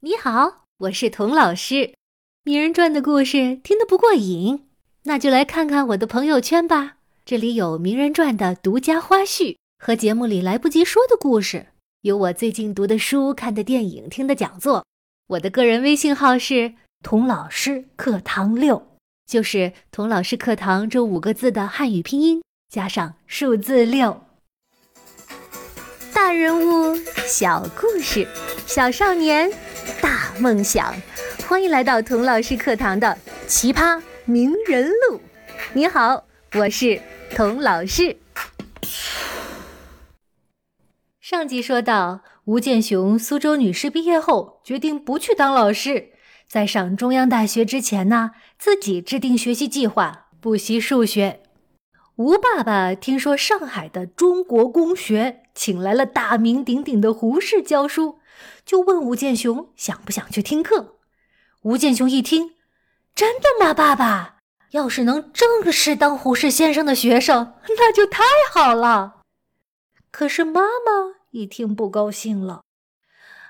你好，我是童老师。《名人传》的故事听得不过瘾，那就来看看我的朋友圈吧。这里有《名人传》的独家花絮和节目里来不及说的故事，有我最近读的书、看的电影、听的讲座。我的个人微信号是“童老师课堂六”，就是“童老师课堂”这五个字的汉语拼音加上数字六。大人物，小故事，小少年。大梦想，欢迎来到童老师课堂的奇葩名人录。你好，我是童老师。上集说到，吴建雄苏州女士毕业后决定不去当老师，在上中央大学之前呢，自己制定学习计划，补习数学。吴爸爸听说上海的中国公学请来了大名鼎鼎的胡适教书。就问吴建雄想不想去听课。吴建雄一听，真的吗，爸爸？要是能正式当胡适先生的学生，那就太好了。可是妈妈一听不高兴了。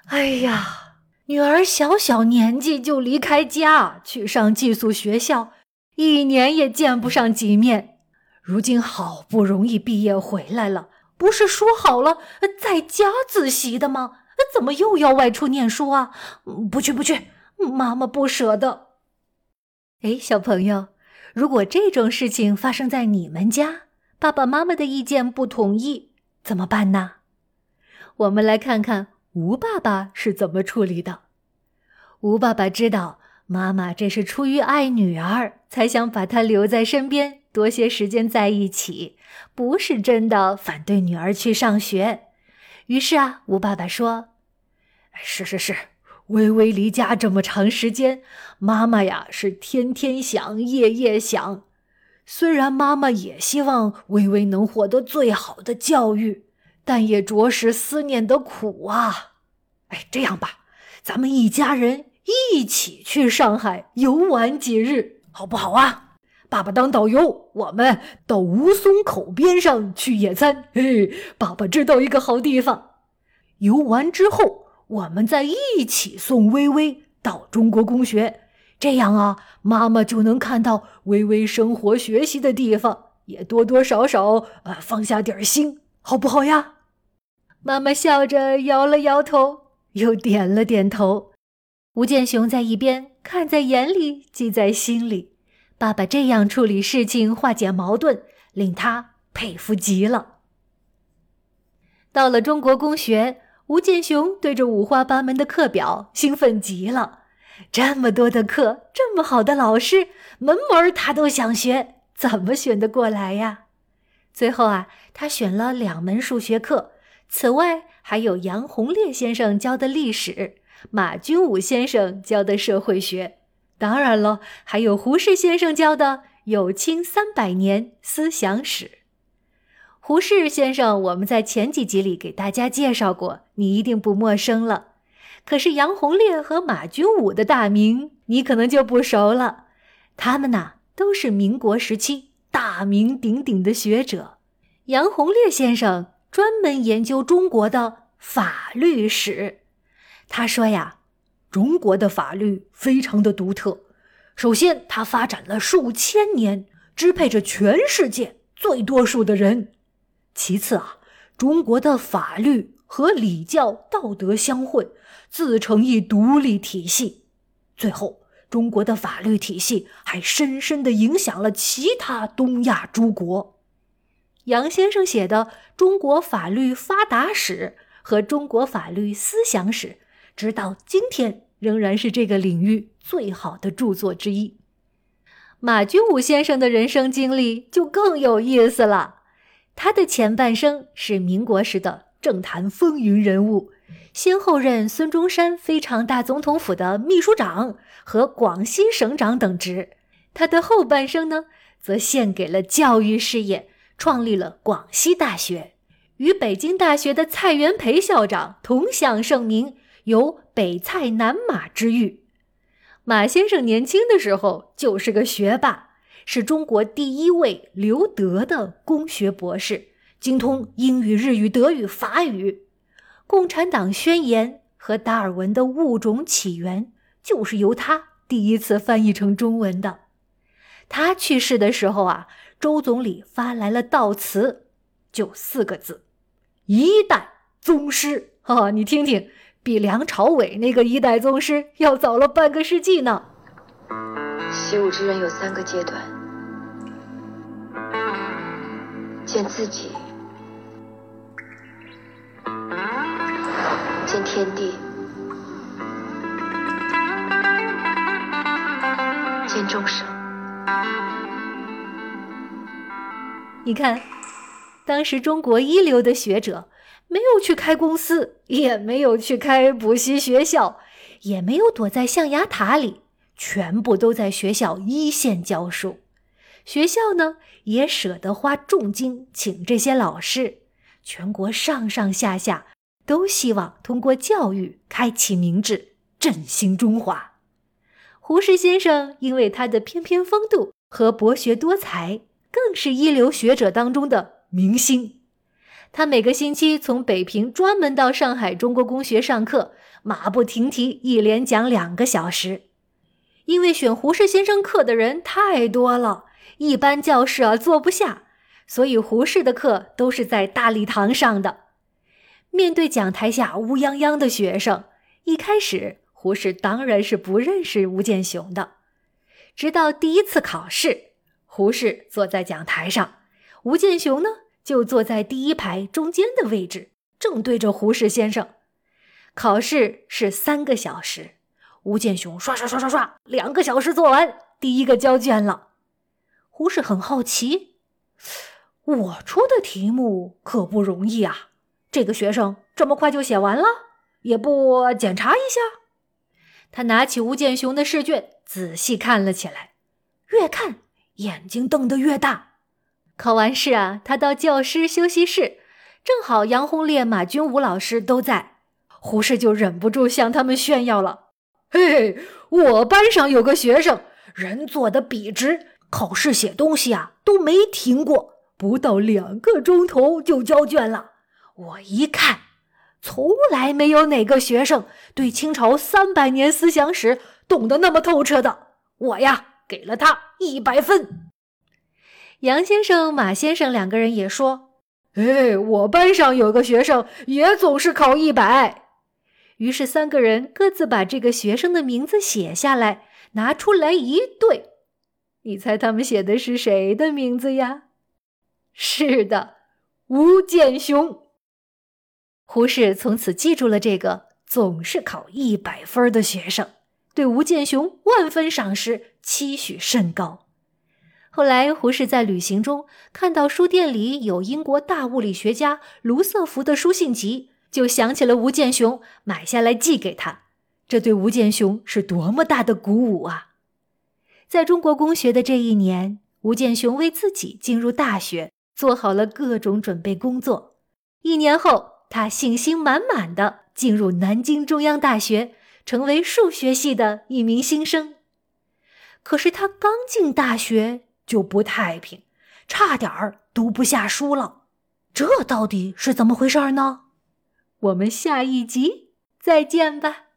哎呀，女儿小小年纪就离开家去上寄宿学校，一年也见不上几面。如今好不容易毕业回来了，不是说好了在家自习的吗？怎么又要外出念书啊？不去不去，妈妈不舍得。哎，小朋友，如果这种事情发生在你们家，爸爸妈妈的意见不统一，怎么办呢？我们来看看吴爸爸是怎么处理的。吴爸爸知道妈妈这是出于爱女儿，才想把她留在身边，多些时间在一起，不是真的反对女儿去上学。于是啊，吴爸爸说：“是是是，微微离家这么长时间，妈妈呀是天天想，夜夜想。虽然妈妈也希望微微能获得最好的教育，但也着实思念的苦啊。哎，这样吧，咱们一家人一起去上海游玩几日，好不好啊？”爸爸当导游，我们到吴淞口边上去野餐。嘿，爸爸知道一个好地方。游完之后，我们再一起送微微到中国公学，这样啊，妈妈就能看到微微生活学习的地方，也多多少少呃放下点心，好不好呀？妈妈笑着摇了摇头，又点了点头。吴建雄在一边看在眼里，记在心里。爸爸这样处理事情、化解矛盾，令他佩服极了。到了中国公学，吴建雄对着五花八门的课表兴奋极了。这么多的课，这么好的老师，门门他都想学，怎么选得过来呀？最后啊，他选了两门数学课，此外还有杨洪烈先生教的历史，马君武先生教的社会学。当然了，还有胡适先生教的《有清三百年思想史》。胡适先生，我们在前几集里给大家介绍过，你一定不陌生了。可是杨洪烈和马君武的大名，你可能就不熟了。他们呐，都是民国时期大名鼎鼎的学者。杨洪烈先生专门研究中国的法律史，他说呀。中国的法律非常的独特。首先，它发展了数千年，支配着全世界最多数的人。其次啊，中国的法律和礼教道德相混，自成一独立体系。最后，中国的法律体系还深深的影响了其他东亚诸国。杨先生写的《中国法律发达史》和《中国法律思想史》。直到今天，仍然是这个领域最好的著作之一。马君武先生的人生经历就更有意思了。他的前半生是民国时的政坛风云人物，先后任孙中山非常大总统府的秘书长和广西省长等职。他的后半生呢，则献给了教育事业，创立了广西大学，与北京大学的蔡元培校长同享盛名。有“北蔡南马”之誉。马先生年轻的时候就是个学霸，是中国第一位留德的工学博士，精通英语、日语、德语、法语。《共产党宣言》和达尔文的物种起源就是由他第一次翻译成中文的。他去世的时候啊，周总理发来了悼词，就四个字：“一代宗师。”哈，你听听，比梁朝伟那个一代宗师要早了半个世纪呢。习武之人有三个阶段：见自己，见天地，见众生。你看，当时中国一流的学者没有去开公司，也没有去开补习学校，也没有躲在象牙塔里。全部都在学校一线教书，学校呢也舍得花重金请这些老师。全国上上下下都希望通过教育开启明智，振兴中华。胡适先生因为他的翩翩风度和博学多才，更是一流学者当中的明星。他每个星期从北平专门到上海中国公学上课，马不停蹄，一连讲两个小时。因为选胡适先生课的人太多了，一般教室啊坐不下，所以胡适的课都是在大礼堂上的。面对讲台下乌泱泱的学生，一开始胡适当然是不认识吴建雄的。直到第一次考试，胡适坐在讲台上，吴建雄呢就坐在第一排中间的位置，正对着胡适先生。考试是三个小时。吴建雄刷刷刷刷刷，两个小时做完，第一个交卷了。胡适很好奇，我出的题目可不容易啊，这个学生这么快就写完了，也不检查一下。他拿起吴建雄的试卷，仔细看了起来，越看眼睛瞪得越大。考完试啊，他到教师休息室，正好杨红烈、马军武老师都在，胡适就忍不住向他们炫耀了。嘿嘿，我班上有个学生，人做的笔直，考试写东西啊都没停过，不到两个钟头就交卷了。我一看，从来没有哪个学生对清朝三百年思想史懂得那么透彻的。我呀，给了他一百分。杨先生、马先生两个人也说：“哎，我班上有个学生也总是考一百。”于是三个人各自把这个学生的名字写下来，拿出来一对。你猜他们写的是谁的名字呀？是的，吴建雄。胡适从此记住了这个总是考一百分的学生，对吴建雄万分赏识，期许甚高。后来，胡适在旅行中看到书店里有英国大物理学家卢瑟福的书信集。就想起了吴建雄，买下来寄给他，这对吴建雄是多么大的鼓舞啊！在中国公学的这一年，吴建雄为自己进入大学做好了各种准备工作。一年后，他信心满满的进入南京中央大学，成为数学系的一名新生。可是他刚进大学就不太平，差点儿读不下书了。这到底是怎么回事呢？我们下一集再见吧。